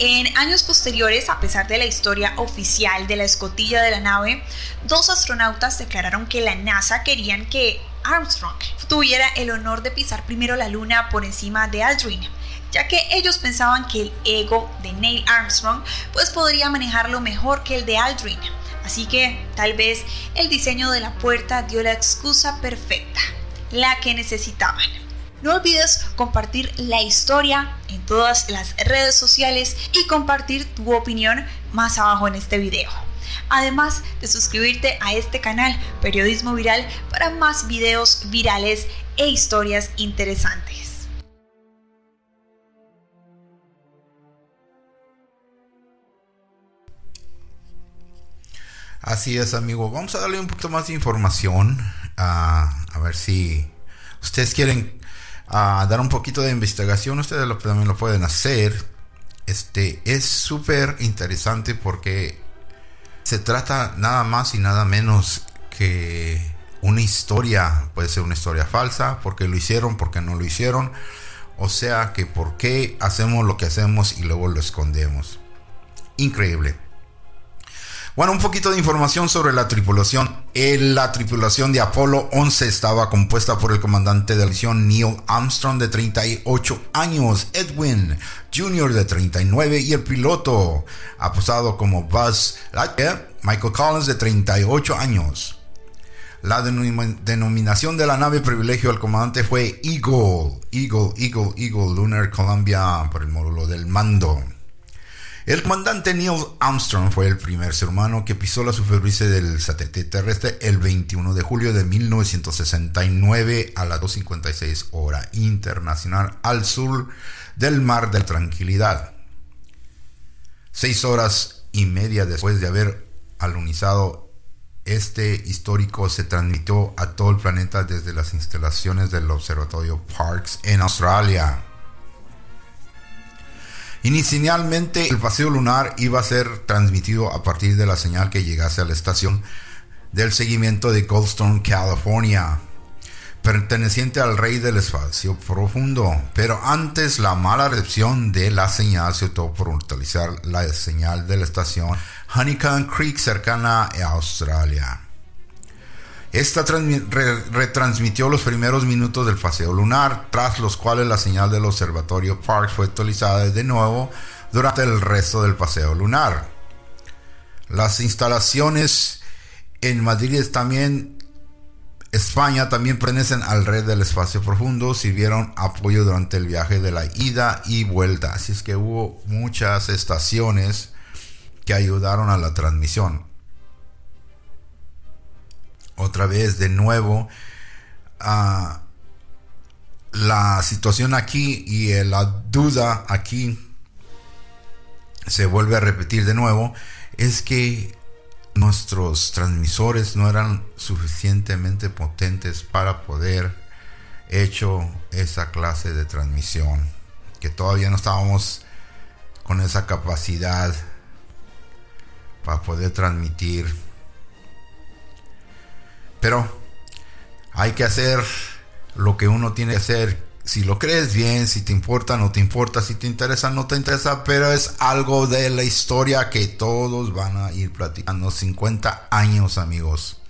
En años posteriores, a pesar de la historia oficial de la escotilla de la nave, dos astronautas declararon que la NASA querían que Armstrong tuviera el honor de pisar primero la luna por encima de Aldrin, ya que ellos pensaban que el ego de Neil Armstrong pues podría manejarlo mejor que el de Aldrin Así que tal vez el diseño de la puerta dio la excusa perfecta, la que necesitaban. No olvides compartir la historia en todas las redes sociales y compartir tu opinión más abajo en este video. Además de suscribirte a este canal Periodismo Viral para más videos virales e historias interesantes. Así es, amigo. Vamos a darle un poquito más de información. a ver si ustedes quieren dar un poquito de investigación. Ustedes también lo pueden hacer. Este es súper interesante porque se trata nada más y nada menos que una historia. Puede ser una historia falsa, porque lo hicieron, porque no lo hicieron. O sea que por qué hacemos lo que hacemos y luego lo escondemos. Increíble. Bueno, un poquito de información sobre la tripulación. La tripulación de Apolo 11 estaba compuesta por el comandante de la misión Neil Armstrong de 38 años, Edwin Jr. de 39 y el piloto apostado como Buzz Lightyear, Michael Collins de 38 años. La denominación de la nave privilegio del comandante fue Eagle, Eagle, Eagle, Eagle, Lunar Columbia por el módulo del mando. El comandante Neil Armstrong fue el primer ser humano que pisó la superficie del satélite terrestre el 21 de julio de 1969 a las 2.56 hora internacional al sur del Mar de Tranquilidad. Seis horas y media después de haber alunizado este histórico se transmitió a todo el planeta desde las instalaciones del Observatorio Parks en Australia. Inicialmente el paseo lunar iba a ser transmitido a partir de la señal que llegase a la estación del seguimiento de Goldstone, California, perteneciente al rey del espacio profundo. Pero antes la mala recepción de la señal se optó por utilizar la señal de la estación Honeycomb Creek cercana a Australia. Esta retransmitió los primeros minutos del paseo lunar, tras los cuales la señal del observatorio Park fue actualizada de nuevo durante el resto del paseo lunar. Las instalaciones en Madrid también, España, también pertenecen al red del espacio profundo, sirvieron apoyo durante el viaje de la ida y vuelta. Así es que hubo muchas estaciones que ayudaron a la transmisión otra vez de nuevo a la situación aquí y la duda aquí se vuelve a repetir de nuevo es que nuestros transmisores no eran suficientemente potentes para poder hecho esa clase de transmisión que todavía no estábamos con esa capacidad para poder transmitir pero hay que hacer lo que uno tiene que hacer. Si lo crees bien, si te importa, no te importa, si te interesa, no te interesa, pero es algo de la historia que todos van a ir platicando 50 años, amigos.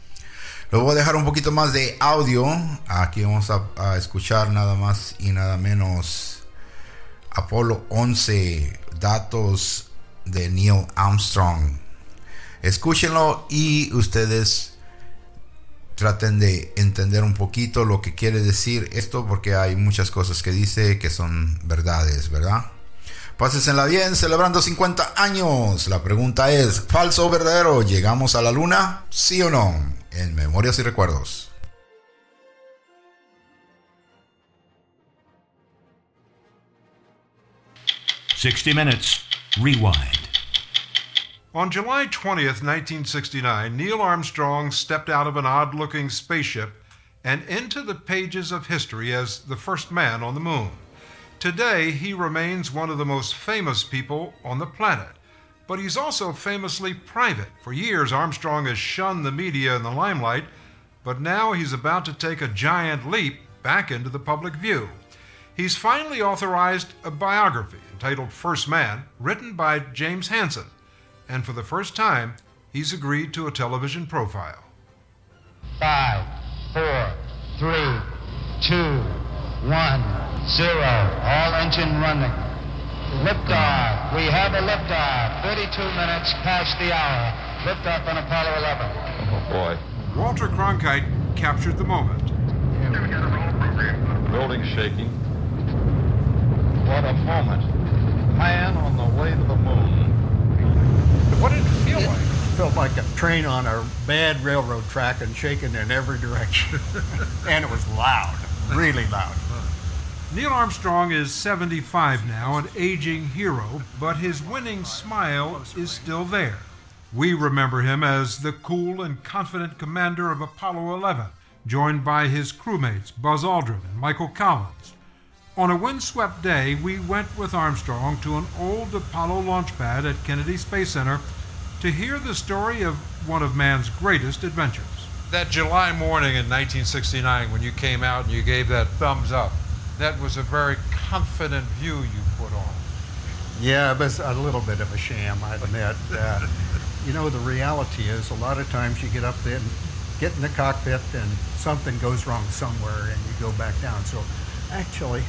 Luego voy a dejar un poquito más de audio. Aquí vamos a, a escuchar nada más y nada menos Apolo 11, datos de Neil Armstrong. Escúchenlo y ustedes traten de entender un poquito lo que quiere decir esto porque hay muchas cosas que dice que son verdades, ¿verdad? Pásensela bien, celebrando 50 años. La pregunta es, ¿falso o verdadero? ¿Llegamos a la luna? ¿Sí o no? En Memorias y Recuerdos. 60 Minutes. Rewind. On July 20th, 1969, Neil Armstrong stepped out of an odd looking spaceship and into the pages of history as the first man on the moon. Today, he remains one of the most famous people on the planet. But he's also famously private. For years, Armstrong has shunned the media and the limelight, but now he's about to take a giant leap back into the public view. He's finally authorized a biography entitled First Man, written by James Hansen and for the first time, he's agreed to a television profile. Five, four, three, two, one, zero. All engine running. Liftoff. We have a liftoff. 32 minutes past the hour. Liftoff on Apollo 11. Oh, boy. Walter Cronkite captured the moment. Building shaking. What a moment. Man on the way to the moon. What did it feel like? It Felt like a train on a bad railroad track and shaking in every direction. and it was loud, really loud. Neil Armstrong is 75 now, an aging hero, but his winning smile is still there. We remember him as the cool and confident commander of Apollo 11, joined by his crewmates Buzz Aldrin and Michael Collins. On a windswept day, we went with Armstrong to an old Apollo launch pad at Kennedy Space Center to hear the story of one of man's greatest adventures. That July morning in 1969, when you came out and you gave that thumbs up, that was a very confident view you put on. Yeah, it was a little bit of a sham, I admit. Uh, you know, the reality is a lot of times you get up there and get in the cockpit and something goes wrong somewhere and you go back down. So actually,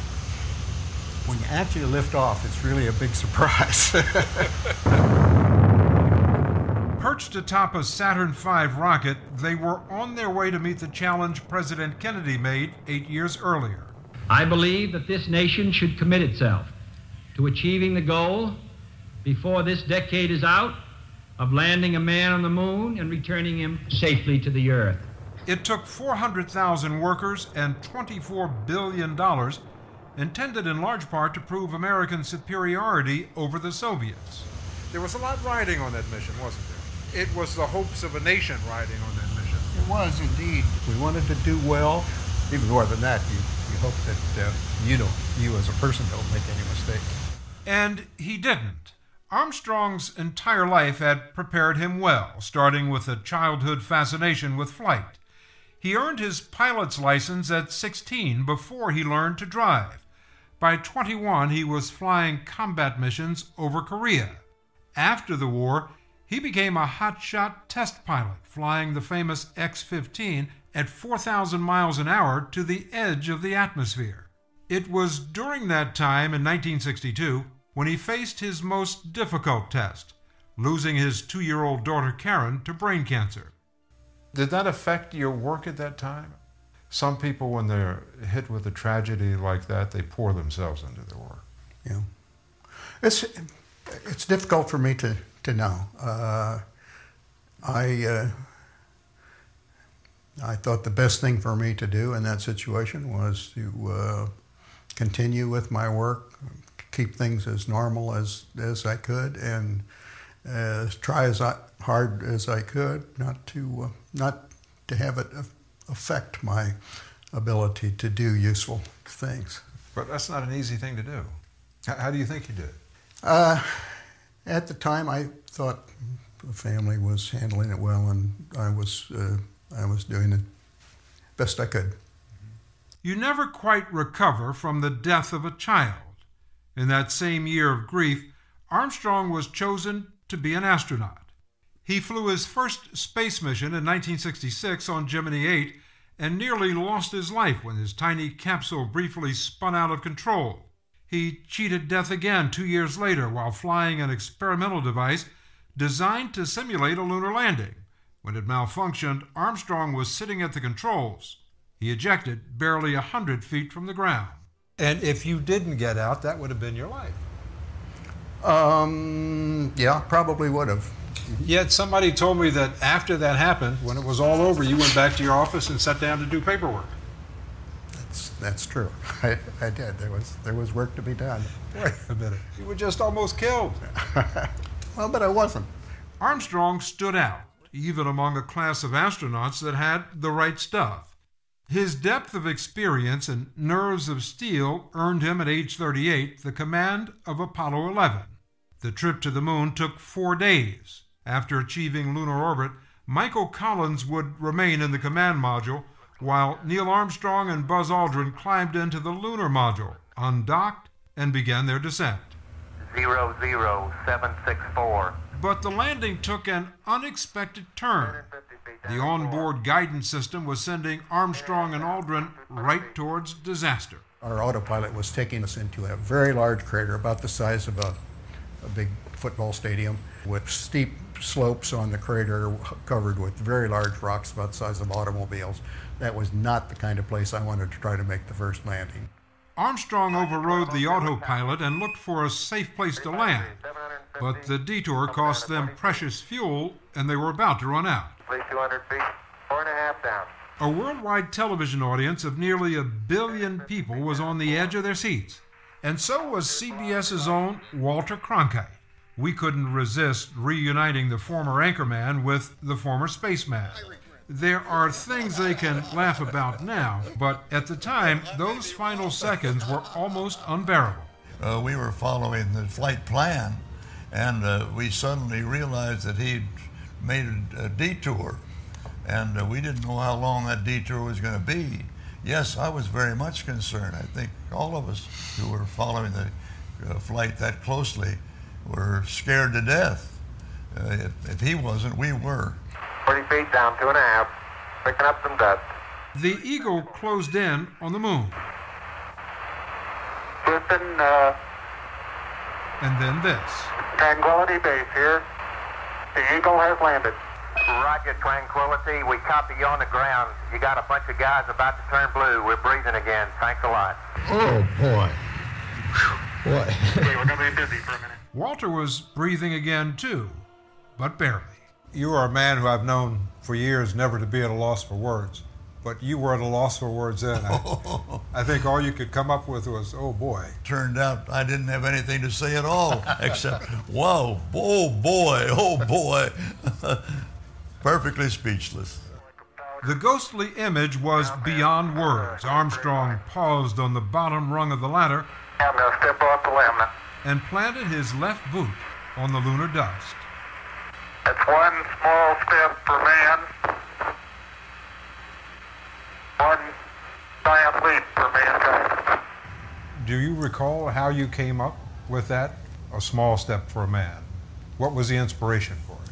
when you actually lift off, it's really a big surprise. Perched atop a Saturn V rocket, they were on their way to meet the challenge President Kennedy made eight years earlier. I believe that this nation should commit itself to achieving the goal before this decade is out of landing a man on the moon and returning him safely to the earth. It took 400,000 workers and $24 billion, intended in large part to prove American superiority over the Soviets. There was a lot riding on that mission, wasn't there? It was the hopes of a nation riding on that mission. It was indeed. We wanted to do well. Even more than that, you, you hope that uh, you don't, you as a person don't make any mistakes. And he didn't. Armstrong's entire life had prepared him well, starting with a childhood fascination with flight. He earned his pilot's license at 16 before he learned to drive. By 21, he was flying combat missions over Korea. After the war, he became a hotshot test pilot, flying the famous X 15 at 4,000 miles an hour to the edge of the atmosphere. It was during that time in 1962 when he faced his most difficult test, losing his two year old daughter Karen to brain cancer. Did that affect your work at that time? Some people, when they're hit with a tragedy like that, they pour themselves into their work. Yeah. It's, it's difficult for me to, to know. Uh, I, uh, I thought the best thing for me to do in that situation was to uh, continue with my work, keep things as normal as, as I could, and uh, try as I, hard as I could not to uh, not to have it affect my ability to do useful things. But that's not an easy thing to do. How, how do you think you did? At the time, I thought the family was handling it well, and I was uh, I was doing the best I could. You never quite recover from the death of a child. In that same year of grief, Armstrong was chosen to be an astronaut. He flew his first space mission in 1966 on Gemini 8 and nearly lost his life when his tiny capsule briefly spun out of control. He cheated death again two years later while flying an experimental device designed to simulate a lunar landing. When it malfunctioned, Armstrong was sitting at the controls. He ejected barely a hundred feet from the ground. And if you didn't get out, that would have been your life. Um, yeah, probably would have. Yet somebody told me that after that happened, when it was all over, you went back to your office and sat down to do paperwork. That's true. I, I did. There was there was work to be done. Wait a minute. You were just almost killed. well, but I wasn't. Armstrong stood out, even among a class of astronauts that had the right stuff. His depth of experience and nerves of steel earned him at age 38 the command of Apollo 11. The trip to the moon took four days. After achieving lunar orbit, Michael Collins would remain in the command module, while Neil Armstrong and Buzz Aldrin climbed into the lunar module, undocked, and began their descent. Zero zero seven six four. But the landing took an unexpected turn. The onboard guidance system was sending Armstrong and Aldrin right towards disaster. Our autopilot was taking us into a very large crater, about the size of a a big football stadium with steep slopes on the crater covered with very large rocks about the size of automobiles. That was not the kind of place I wanted to try to make the first landing. Armstrong overrode the autopilot and looked for a safe place to land, but the detour cost them precious fuel and they were about to run out. Please 200 feet, four and a half down. A worldwide television audience of nearly a billion people was on the edge of their seats, and so was CBS's own Walter Cronkite. We couldn't resist reuniting the former anchorman with the former spaceman. There are things they can laugh about now, but at the time, those final seconds were almost unbearable. Uh, we were following the flight plan, and uh, we suddenly realized that he'd made a, a detour, and uh, we didn't know how long that detour was going to be. Yes, I was very much concerned. I think all of us who were following the uh, flight that closely were scared to death. Uh, if, if he wasn't, we were. 40 feet down, two and a half, picking up some dust. The Eagle closed in on the moon, Houston, uh, and then this. Tranquility Base here. The Eagle has landed. Roger, Tranquility. We copy you on the ground. You got a bunch of guys about to turn blue. We're breathing again. Thanks a lot. Oh boy. What? okay, we're going to be busy for a minute. Walter was breathing again, too, but barely. You are a man who I've known for years never to be at a loss for words, but you were at a loss for words then. I, I think all you could come up with was, oh boy. Turned out I didn't have anything to say at all except, wow, oh boy, oh boy. Perfectly speechless. The ghostly image was beyond words. Armstrong paused on the bottom rung of the ladder I'm going to step off the limb now. and planted his left boot on the lunar dust. That's one small step for man, one giant leap for mankind. Do you recall how you came up with that? A small step for a man. What was the inspiration for it?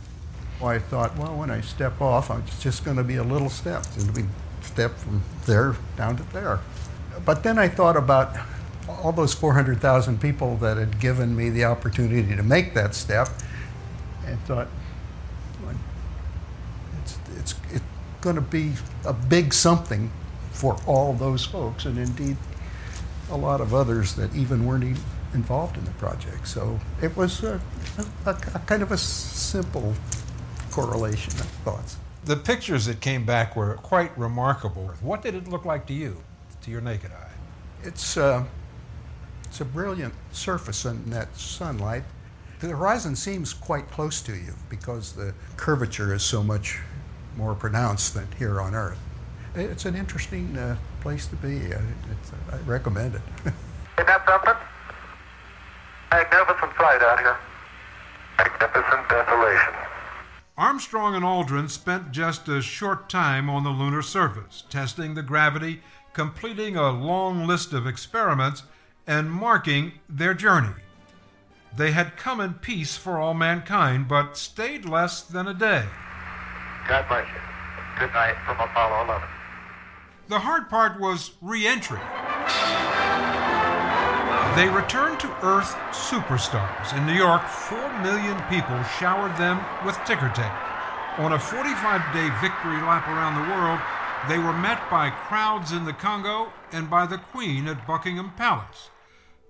Well, I thought, well, when I step off, it's just going to be a little step. It's going to be step from there down to there. But then I thought about all those 400,000 people that had given me the opportunity to make that step, and thought, well, it's, going to be a big something for all those folks, and indeed a lot of others that even weren't even involved in the project. So it was a, a, a kind of a simple correlation of thoughts. The pictures that came back were quite remarkable. What did it look like to you, to your naked eye? It's, uh, it's a brilliant surface in that sunlight. The horizon seems quite close to you because the curvature is so much more pronounced than here on Earth. It's an interesting uh, place to be. It's, I recommend it. Isn't that something? Magnificent sight out here. Magnificent desolation. Armstrong and Aldrin spent just a short time on the lunar surface, testing the gravity, completing a long list of experiments, and marking their journey. They had come in peace for all mankind, but stayed less than a day. God bless you. Good night from Apollo 11. The hard part was re entry. They returned to Earth superstars. In New York, 4 million people showered them with ticker tape. On a 45 day victory lap around the world, they were met by crowds in the Congo and by the Queen at Buckingham Palace.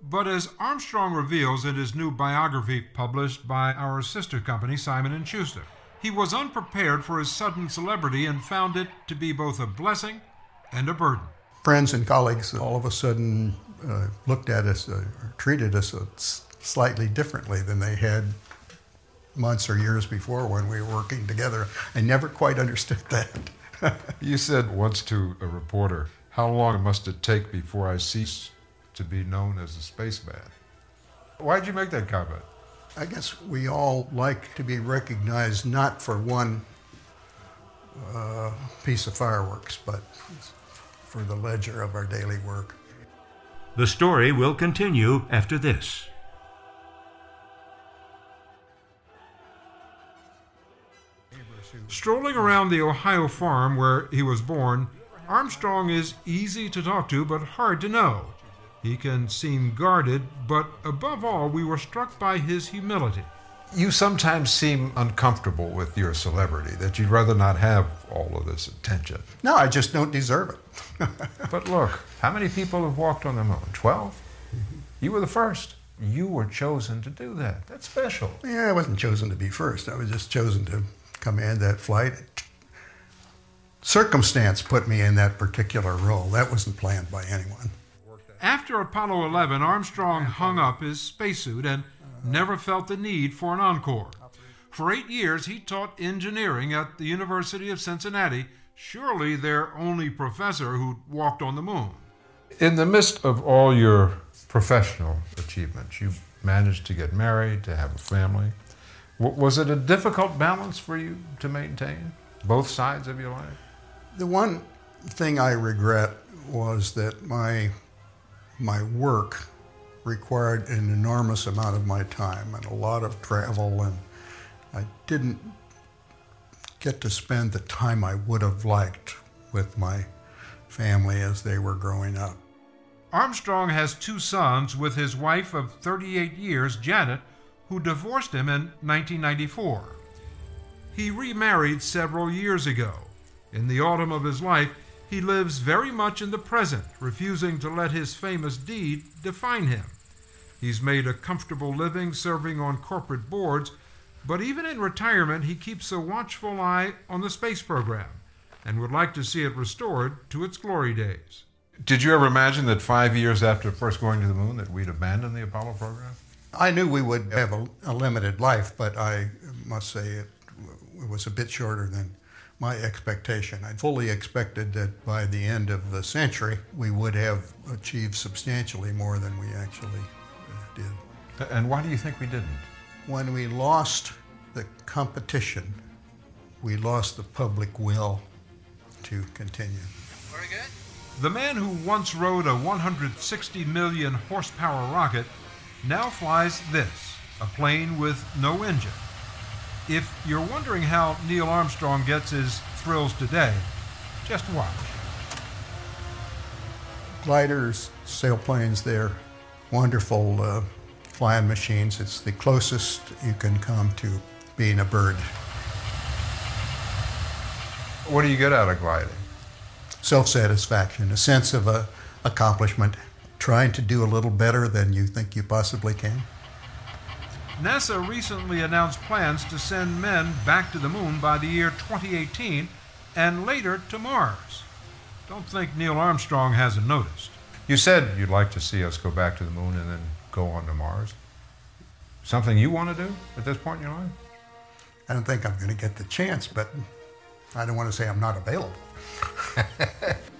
But as Armstrong reveals in his new biography published by our sister company, Simon & Schuster, he was unprepared for his sudden celebrity and found it to be both a blessing and a burden. Friends and colleagues all of a sudden uh, looked at us, uh, or treated us uh, slightly differently than they had months or years before when we were working together. I never quite understood that. You said once to a reporter, How long must it take before I cease to be known as a spaceman? Why'd you make that comment? I guess we all like to be recognized not for one uh, piece of fireworks, but for the ledger of our daily work. The story will continue after this. Strolling around the Ohio farm where he was born, Armstrong is easy to talk to but hard to know. He can seem guarded, but above all, we were struck by his humility. You sometimes seem uncomfortable with your celebrity, that you'd rather not have all of this attention. No, I just don't deserve it. But look, how many people have walked on the moon? 12? You were the first. You were chosen to do that. That's special. Yeah, I wasn't chosen to be first. I was just chosen to command that flight. Circumstance put me in that particular role. That wasn't planned by anyone. After Apollo 11, Armstrong hung up his spacesuit and never felt the need for an encore. For eight years, he taught engineering at the University of Cincinnati, surely their only professor who walked on the moon. In the midst of all your professional achievements, you managed to get married, to have a family. W- was it a difficult balance for you to maintain, both sides of your life? The one thing I regret was that my my work required an enormous amount of my time and a lot of travel and I didn't get to spend the time I would have liked with my family as they were growing up. Armstrong has two sons with his wife of 38 years, Janet, who divorced him in 1994. He remarried several years ago. In the autumn of his life, he lives very much in the present, refusing to let his famous deed define him. He's made a comfortable living serving on corporate boards, but even in retirement, he keeps a watchful eye on the space program and would like to see it restored to its glory days. Did you ever imagine that five years after first going to the moon that we'd abandon the Apollo program? I knew we would have a, a limited life, but I must say it, it was a bit shorter than my expectation. I fully expected that by the end of the century, we would have achieved substantially more than we actually uh, did. And why do you think we didn't? When we lost the competition, we lost the public will to continue. Very good. The man who once rode a 160 million horsepower rocket now flies this a plane with no engine. If you're wondering how Neil Armstrong gets his thrills today, just watch. Gliders, sailplanes, they're wonderful uh, flying machines. It's the closest you can come to being a bird. What do you get out of gliding? Self satisfaction, a sense of uh, accomplishment, trying to do a little better than you think you possibly can. NASA recently announced plans to send men back to the moon by the year 2018 and later to Mars. Don't think Neil Armstrong hasn't noticed. You said you'd like to see us go back to the moon and then go on to Mars. Something you want to do at this point in your life? I don't think I'm going to get the chance, but I don't want to say I'm not available.